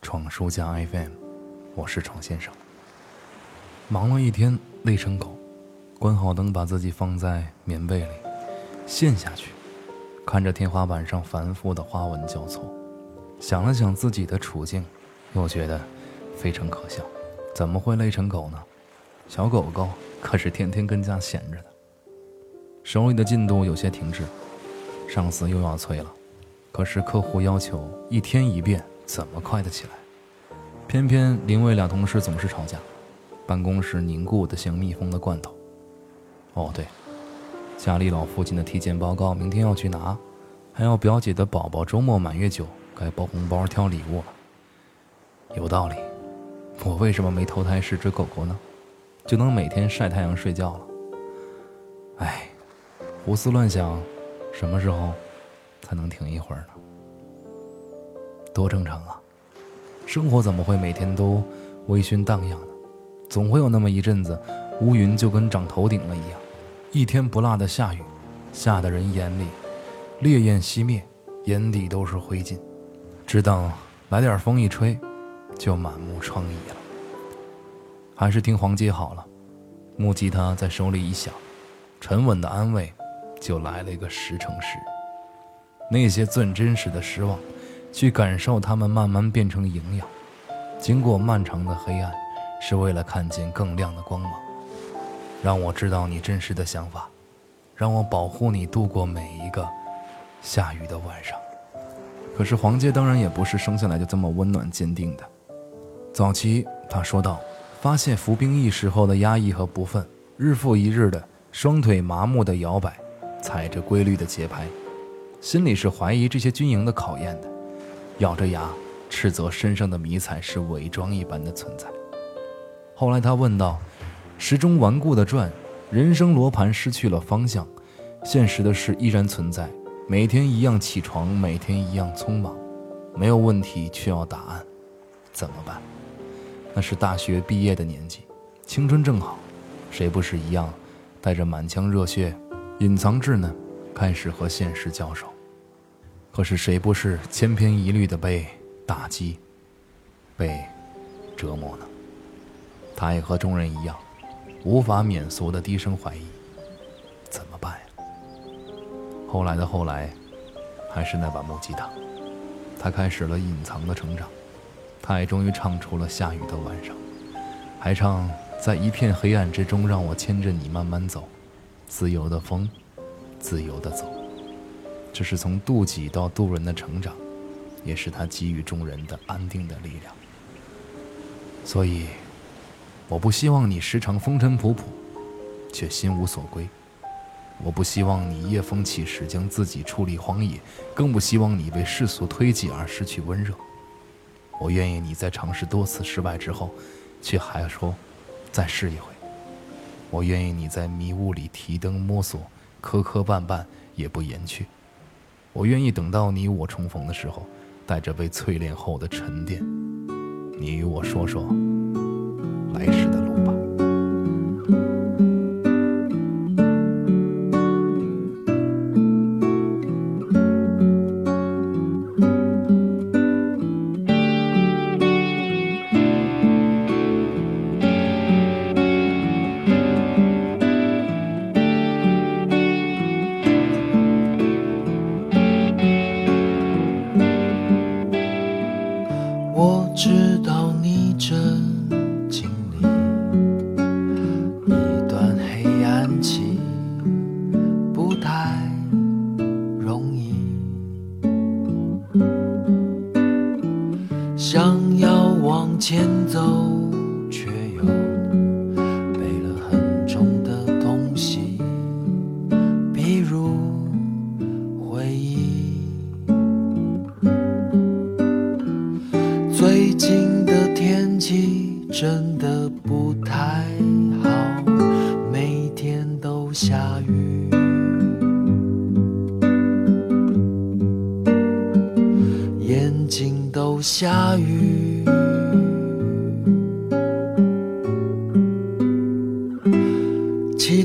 闯书家 FM》，我是闯先生。忙了一天，累成狗，关好灯，把自己放在棉被里，陷下去，看着天花板上繁复的花纹交错，想了想自己的处境，又觉得非常可笑。怎么会累成狗呢？小狗狗可是天天跟家闲着的。手里的进度有些停滞，上司又要催了。可是客户要求一天一变，怎么快得起来？偏偏林卫俩同事总是吵架，办公室凝固的像密封的罐头。哦对，家里老父亲的体检报告明天要去拿，还有表姐的宝宝周末满月酒，该包红包挑礼物了。有道理，我为什么没投胎是只狗狗呢？就能每天晒太阳睡觉了。哎，胡思乱想，什么时候？才能停一会儿呢，多正常啊！生活怎么会每天都微醺荡漾呢？总会有那么一阵子，乌云就跟长头顶了一样，一天不落的下雨，下的人眼里烈焰熄灭，眼底都是灰烬。只等来点风一吹，就满目疮痍了。还是听黄鸡好了，木吉他在手里一响，沉稳的安慰就来了一个十乘十。那些最真实的失望，去感受它们慢慢变成营养。经过漫长的黑暗，是为了看见更亮的光芒。让我知道你真实的想法，让我保护你度过每一个下雨的晚上。可是黄杰当然也不是生下来就这么温暖坚定的。早期他说道：“发现服兵役时候的压抑和不忿，日复一日的双腿麻木的摇摆，踩着规律的节拍。”心里是怀疑这些军营的考验的，咬着牙斥责身上的迷彩是伪装一般的存在。后来他问道：“时钟顽固的转，人生罗盘失去了方向，现实的事依然存在，每天一样起床，每天一样匆忙，没有问题却要答案，怎么办？”那是大学毕业的年纪，青春正好，谁不是一样，带着满腔热血，隐藏稚嫩。开始和现实交手，可是谁不是千篇一律的被打击、被折磨呢？他也和众人一样，无法免俗的低声怀疑：怎么办呀？后来的后来，还是那把木吉他，他开始了隐藏的成长。他也终于唱出了下雨的晚上，还唱在一片黑暗之中，让我牵着你慢慢走，自由的风。自由的走，这是从渡己到渡人的成长，也是他给予众人的安定的力量。所以，我不希望你时常风尘仆仆，却心无所归；我不希望你夜风起时将自己矗立荒野，更不希望你被世俗推挤而失去温热。我愿意你在尝试多次失败之后，却还说再试一回。我愿意你在迷雾里提灯摸索。磕磕绊绊也不言去，我愿意等到你我重逢的时候，带着被淬炼后的沉淀，你与我说说来时的。知道你正经历一段黑暗期不太容易。想要往前走却又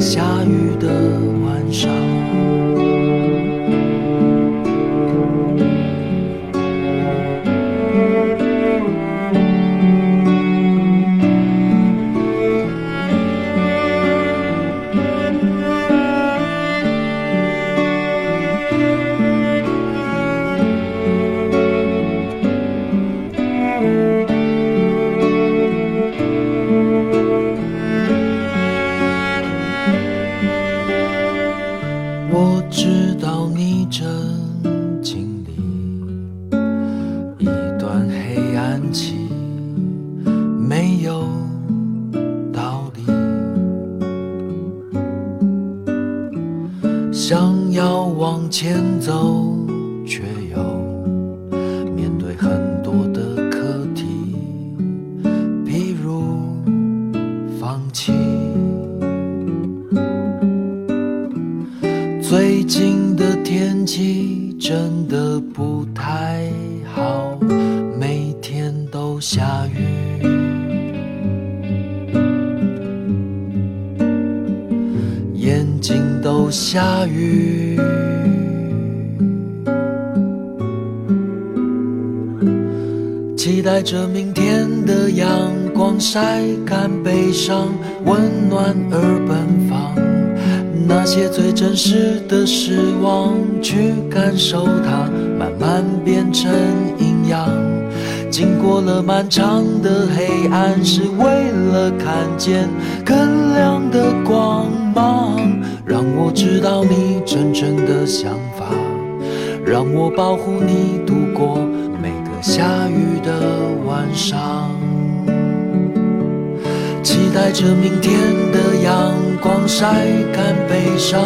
下雨的下雨，期待着明天的阳光晒干悲伤，温暖而奔放。那些最真实的失望，去感受它，慢慢变成营养。经过了漫长的黑暗，是为了看见更亮的光芒。让我知道你真正的想法，让我保护你度过每个下雨的晚上。期待着明天的阳光晒干悲伤，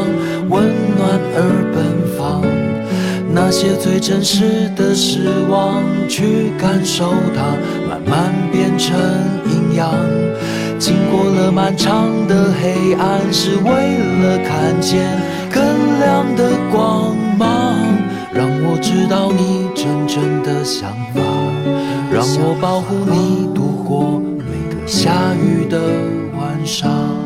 温暖而奔放。那些最真实的失望，去感受它，慢慢变成营养。经过了漫长的黑暗，是为了看见更亮的光芒。让我知道你真正的想法，让我保护你度过每个下雨的晚上。